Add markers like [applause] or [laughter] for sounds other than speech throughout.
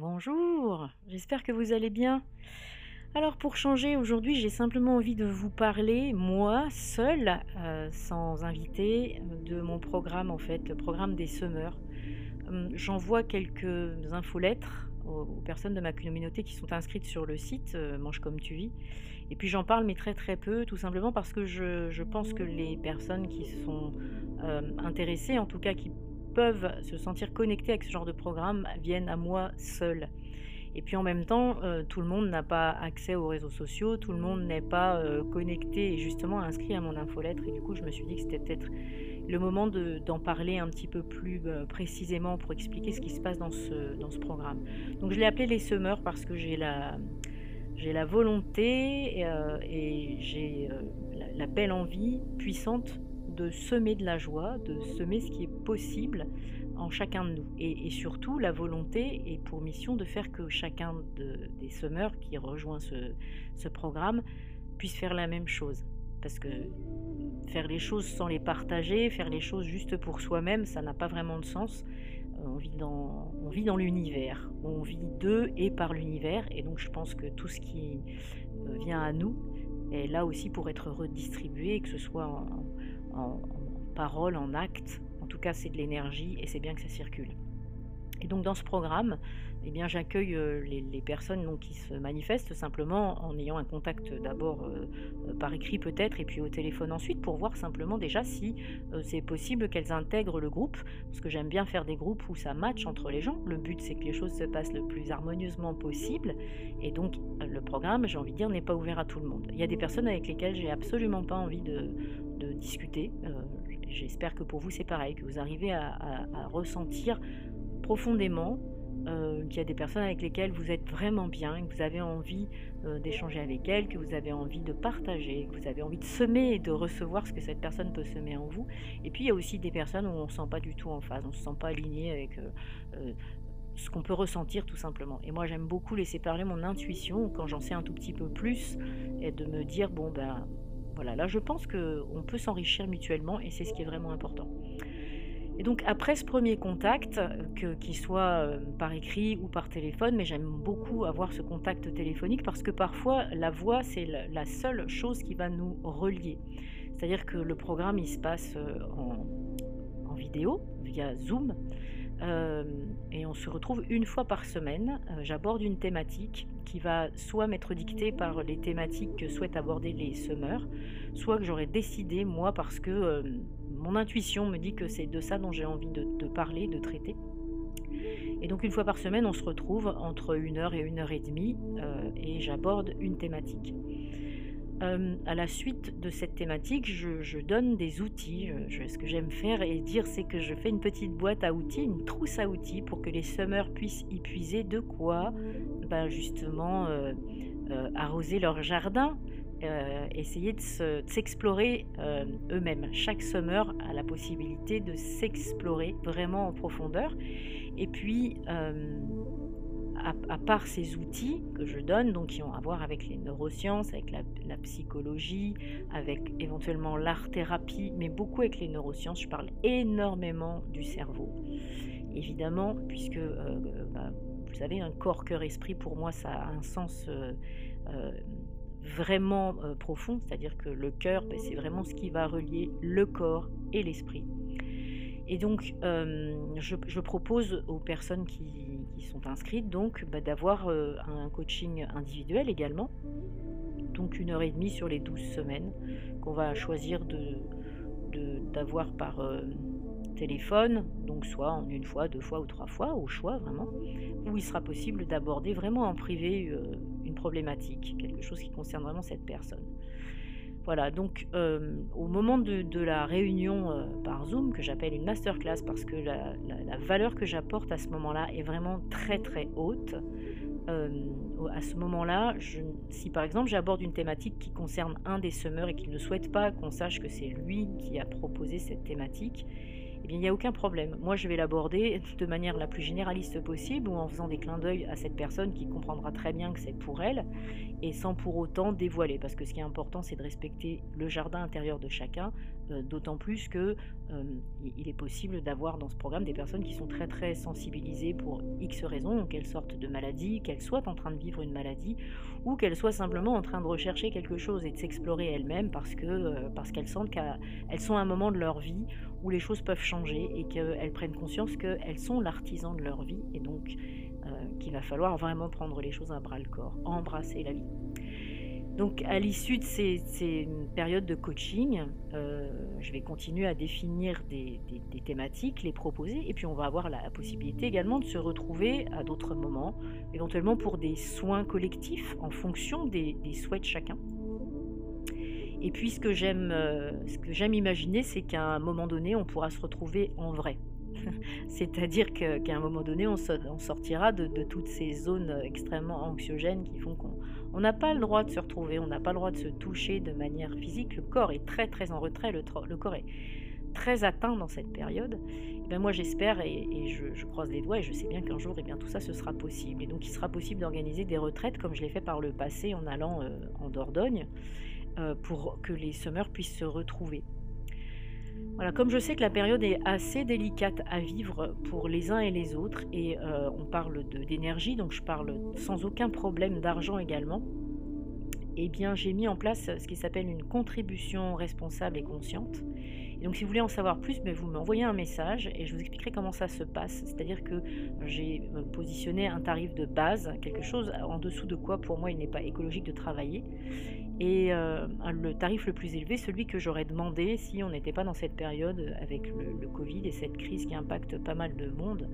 Bonjour, j'espère que vous allez bien. Alors pour changer, aujourd'hui j'ai simplement envie de vous parler, moi, seule, euh, sans invité, de mon programme en fait, le programme des semeurs. Hum, J'envoie quelques infolettres aux, aux personnes de ma communauté qui sont inscrites sur le site euh, Mange comme tu vis. Et puis j'en parle mais très très peu, tout simplement parce que je, je pense que les personnes qui sont euh, intéressées, en tout cas qui peuvent se sentir connectées avec ce genre de programme, viennent à moi seules. Et puis en même temps, euh, tout le monde n'a pas accès aux réseaux sociaux, tout le monde n'est pas euh, connecté et justement inscrit à mon infolettre. Et du coup, je me suis dit que c'était peut-être le moment de- d'en parler un petit peu plus euh, précisément pour expliquer ce qui se passe dans ce, dans ce programme. Donc je l'ai appelé les semeurs parce que j'ai la, j'ai la volonté et j'ai la, la belle envie puissante de semer de la joie, de semer ce qui est possible en chacun de nous. Et, surtout, la volonté est pour mission de faire que chacun de- des semeurs qui rejoint ce, programme puisse faire la même chose. Parce que faire les choses sans les partager, faire les choses juste pour soi-même, ça n'a pas vraiment de sens. Euh, On vit dans, dans l'univers, on vit de et par l'univers, et donc je pense que tout ce qui euh, vient à nous est là aussi pour être redistribué, que ce soit en, en, en parole, en acte. En tout cas, c'est de l'énergie et c'est bien que ça circule. Et donc dans ce programme, eh bien, j'accueille euh, les, personnes qui se manifestent simplement en ayant un contact d'abord euh, euh, par écrit peut-être et puis au téléphone ensuite pour voir simplement déjà si c'est possible qu'elles intègrent le groupe parce que j'aime bien faire des groupes où ça match entre les gens. Le but c'est que les choses se passent le plus harmonieusement possible et donc le programme, j'ai envie de dire, n'est pas ouvert à tout le monde. Il y a des personnes avec lesquelles j'ai absolument pas envie de, de discuter. Euh, J'espère que pour vous c'est pareil, que vous arrivez à, ressentir profondément euh, qu'il y a des personnes avec lesquelles vous êtes vraiment bien, que vous avez envie euh, d'échanger avec elles, que vous avez envie de partager, que vous avez envie de semer et de recevoir ce que cette personne peut semer en vous. Et puis il y a aussi des personnes où on ne se sent pas du tout en phase, on ne se sent pas aligné avec ce qu'on peut ressentir tout simplement. Et moi j'aime beaucoup laisser parler mon intuition quand j'en sais un tout petit peu plus et de me dire bon ben voilà, là je pense qu'on peut s'enrichir mutuellement et c'est ce qui est vraiment important. Et donc après ce premier contact, qu'il soit euh, par écrit ou par téléphone, mais j'aime beaucoup avoir ce contact téléphonique parce que parfois la voix c'est la, seule chose qui va nous relier. C'est-à-dire que le programme il se passe euh, en, vidéo via Zoom euh, et on se retrouve une fois par semaine. J'aborde une thématique qui va soit m'être dictée par les thématiques que souhaitent aborder les semeurs, soit que j'aurais décidé moi parce que euh, mon intuition me dit que c'est de ça dont j'ai envie de, parler, de traiter. Et donc une fois par semaine, on se retrouve entre une heure et une heure et demie euh, et j'aborde une thématique. Euh, à la suite de cette thématique, je, donne des outils. Ce que j'aime faire et dire, c'est que je fais une petite boîte à outils, une trousse à outils pour que les semeurs puissent y puiser de quoi ben justement euh, euh, arroser leur jardin, euh, essayer de de s'explorer eux-mêmes. Chaque semeur a la possibilité de s'explorer vraiment en profondeur. Et puis, à, part ces outils que je donne, donc qui ont à voir avec les neurosciences, avec la, psychologie, avec éventuellement l'art-thérapie, mais beaucoup avec les neurosciences, je parle énormément du cerveau. Évidemment, puisque, euh, bah, vous savez, un corps, cœur, esprit, pour moi, ça a un sens euh, euh, vraiment profond, c'est-à-dire que le cœur, ben, c'est vraiment ce qui va relier le corps et l'esprit. Et donc, euh, je, propose aux personnes qui, sont inscrites donc bah, d'avoir euh, un coaching individuel également, donc une heure et demie sur les 12 semaines qu'on va choisir de, de- d'avoir par euh, téléphone, donc soit en une fois, deux fois ou trois fois, au choix vraiment, où il sera possible d'aborder vraiment en privé une problématique, quelque chose qui concerne vraiment cette personne. Voilà, donc euh, au moment de, la réunion euh, par Zoom, que j'appelle une masterclass, parce que la, valeur que j'apporte à ce moment-là est vraiment très très haute, euh, à ce moment-là, si par exemple j'aborde une thématique qui concerne un des semeurs et qu'il ne souhaite pas qu'on sache que c'est lui qui a proposé cette thématique, il n'y a aucun problème. Moi je vais l'aborder de manière la plus généraliste possible ou en faisant des clins d'œil à cette personne qui comprendra très bien que c'est pour elle et sans pour autant dévoiler. Parce que ce qui est important c'est de respecter le jardin intérieur de chacun, d'autant plus que euh, il est possible d'avoir dans ce programme des personnes qui sont très très sensibilisées pour X raisons, qu'elles sortent de maladie, qu'elles soient en train de vivre une maladie, ou qu'elles soient simplement en train de rechercher quelque chose et de s'explorer elles-mêmes parce euh, parce qu'elles sentent qu'elles sont à un moment de leur vie où les choses peuvent changer et qu'elles prennent conscience qu'elles sont l'artisan de leur vie et donc qu'il va falloir vraiment prendre les choses à bras le corps, embrasser la vie. Donc à l'issue de ces, périodes de coaching, euh, je vais continuer à définir des, thématiques, les proposer, et puis on va avoir la, possibilité également de se retrouver à d'autres moments, éventuellement pour des soins collectifs en fonction des, souhaits de chacun. Et puis euh, ce que j'aime imaginer, c'est qu'à un moment donné, on pourra se retrouver en vrai. [laughs] C'est-à-dire qu'à un moment donné, on, sortira de, toutes ces zones extrêmement anxiogènes qui font qu'on n'a pas le droit de se retrouver, on n'a pas le droit de se toucher de manière physique. Le corps est très très en retrait, le, corps est très atteint dans cette période. Et ben moi j'espère et, je, croise les doigts et je sais bien qu'un jour et eh bien, tout ça ce sera possible. Et donc il sera possible d'organiser des retraites comme je l'ai fait par le passé en allant euh, en Dordogne euh, pour que les semeurs puissent se retrouver. Voilà, comme je sais que la période est assez délicate à vivre pour les uns et les autres, et euh, on parle d'énergie, donc je parle sans aucun problème d'argent également, eh bien j'ai mis en place ce qui s'appelle une contribution responsable et consciente. Donc si vous voulez en savoir plus, ben, vous m'envoyez un message et je vous expliquerai comment ça se passe. C'est-à-dire que j'ai euh, positionné un tarif de base, quelque chose en dessous de quoi pour moi il n'est pas écologique de travailler. Et euh, le tarif le plus élevé, celui que j'aurais demandé si on n'était pas dans cette période avec le, Covid et cette crise qui impacte pas mal de monde.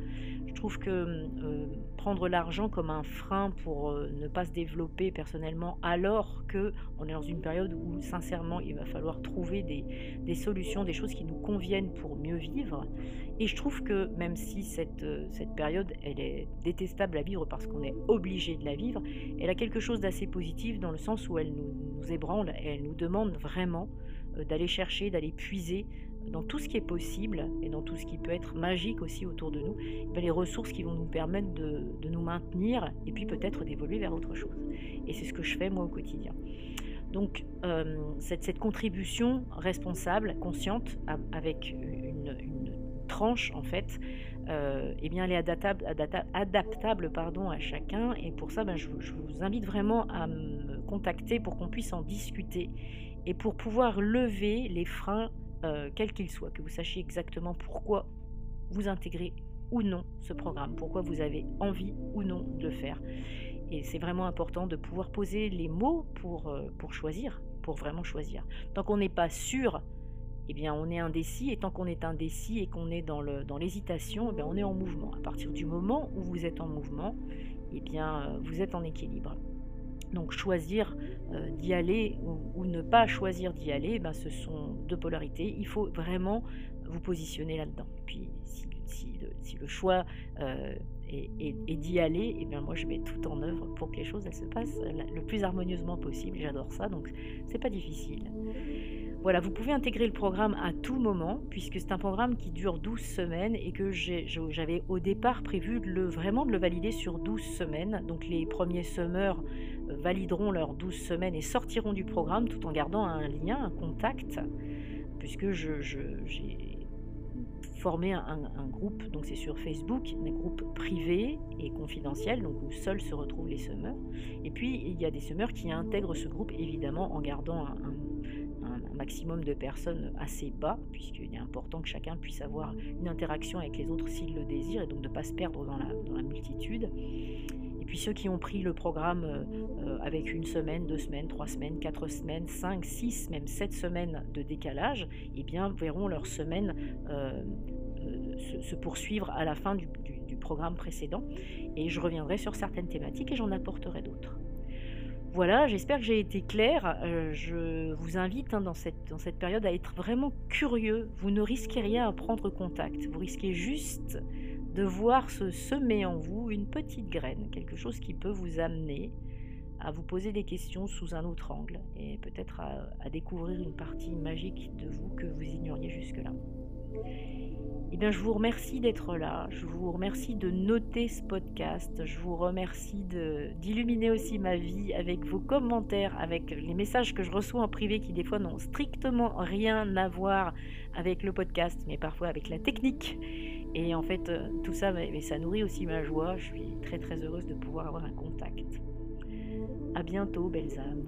Je trouve que euh, prendre l'argent comme un frein pour euh, ne pas se développer personnellement, alors que on est dans une période où sincèrement il va falloir trouver des solutions, des choses qui nous conviennent pour mieux vivre. Et je trouve que même si cette, cette période elle est détestable à vivre parce qu'on est obligé de la vivre, elle a quelque chose d'assez positif dans le sens où elle nous nous ébranle et elle nous demande vraiment euh, d'aller chercher, d'aller puiser dans tout ce qui est possible et dans tout ce qui peut être magique aussi autour de nous, ben, les ressources qui vont nous permettre de, nous maintenir et puis peut-être d'évoluer vers autre chose. Et c'est ce que je fais moi au quotidien. Donc euh, cette, contribution responsable, consciente, avec une, tranche en fait, euh, eh bien elle est adaptable, adaptable, pardon, à chacun. Et pour ça, ben, je, vous invite vraiment à me contacter pour qu'on puisse en discuter et pour pouvoir lever les freins, euh, quels qu'ils soient, que vous sachiez exactement pourquoi vous intégrez ou non ce programme, pourquoi vous avez envie ou non de le faire. Et c'est vraiment important de pouvoir poser les mots pour, euh, pour choisir, pour vraiment choisir. Tant qu'on n'est pas sûr, eh bien on est indécis, et tant qu'on est indécis et qu'on est dans l'hésitation, dans eh on est en mouvement. À partir du moment où vous êtes en mouvement, eh bien euh, vous êtes en équilibre. Donc choisir euh, d'y aller ou, ne pas choisir d'y aller, ben, ce sont deux polarités. Il faut vraiment vous positionner là-dedans. Puis si, le, choix euh, est, d'y aller, et eh bien moi je mets tout en œuvre pour que les choses se passent le plus harmonieusement possible. J'adore ça, donc c'est pas difficile. Voilà, vous pouvez intégrer le programme à tout moment, puisque c'est un programme qui dure 12 semaines et que j'avais au départ prévu de le, vraiment de le valider sur 12 semaines. Donc les premiers semeurs euh, valideront leurs 12 semaines et sortiront du programme tout en gardant un lien, un contact, puisque j'ai formé un, groupe, donc c'est sur Facebook, un groupe privé et confidentiel, donc où seuls se retrouvent les semeurs. Et puis il y a des semeurs qui intègrent ce groupe évidemment en gardant un maximum de personnes assez bas, puisqu'il est important que chacun puisse avoir une interaction avec les autres s'il le désire, et donc de ne pas se perdre dans la, multitude. Et puis ceux qui ont pris le programme euh, avec une semaine, deux semaines, trois semaines, quatre semaines, cinq, six, même sept semaines de décalage, eh bien verront leur semaine euh, euh, se, poursuivre à la fin du programme précédent. Et je reviendrai sur certaines thématiques et j'en apporterai d'autres. Voilà, j'espère que j'ai été claire. Euh, je vous invite hein, dans, cette, dans cette période à être vraiment curieux. Vous ne risquez rien à prendre contact. Vous risquez juste de voir se semer en vous une petite graine, quelque chose qui peut vous amener à vous poser des questions sous un autre angle et peut-être à, à découvrir une partie magique de vous que vous ignoriez jusque-là. Eh bien, je vous remercie d'être là. Je vous remercie de noter ce podcast. Je vous remercie d'illuminer aussi ma vie avec vos commentaires, avec les messages que je reçois en privé qui des fois n'ont strictement rien à voir avec le podcast, mais parfois avec la technique. Et en fait, euh, tout ça, ça nourrit aussi ma joie. Je suis très très heureuse de pouvoir avoir un contact. À bientôt, belles âmes.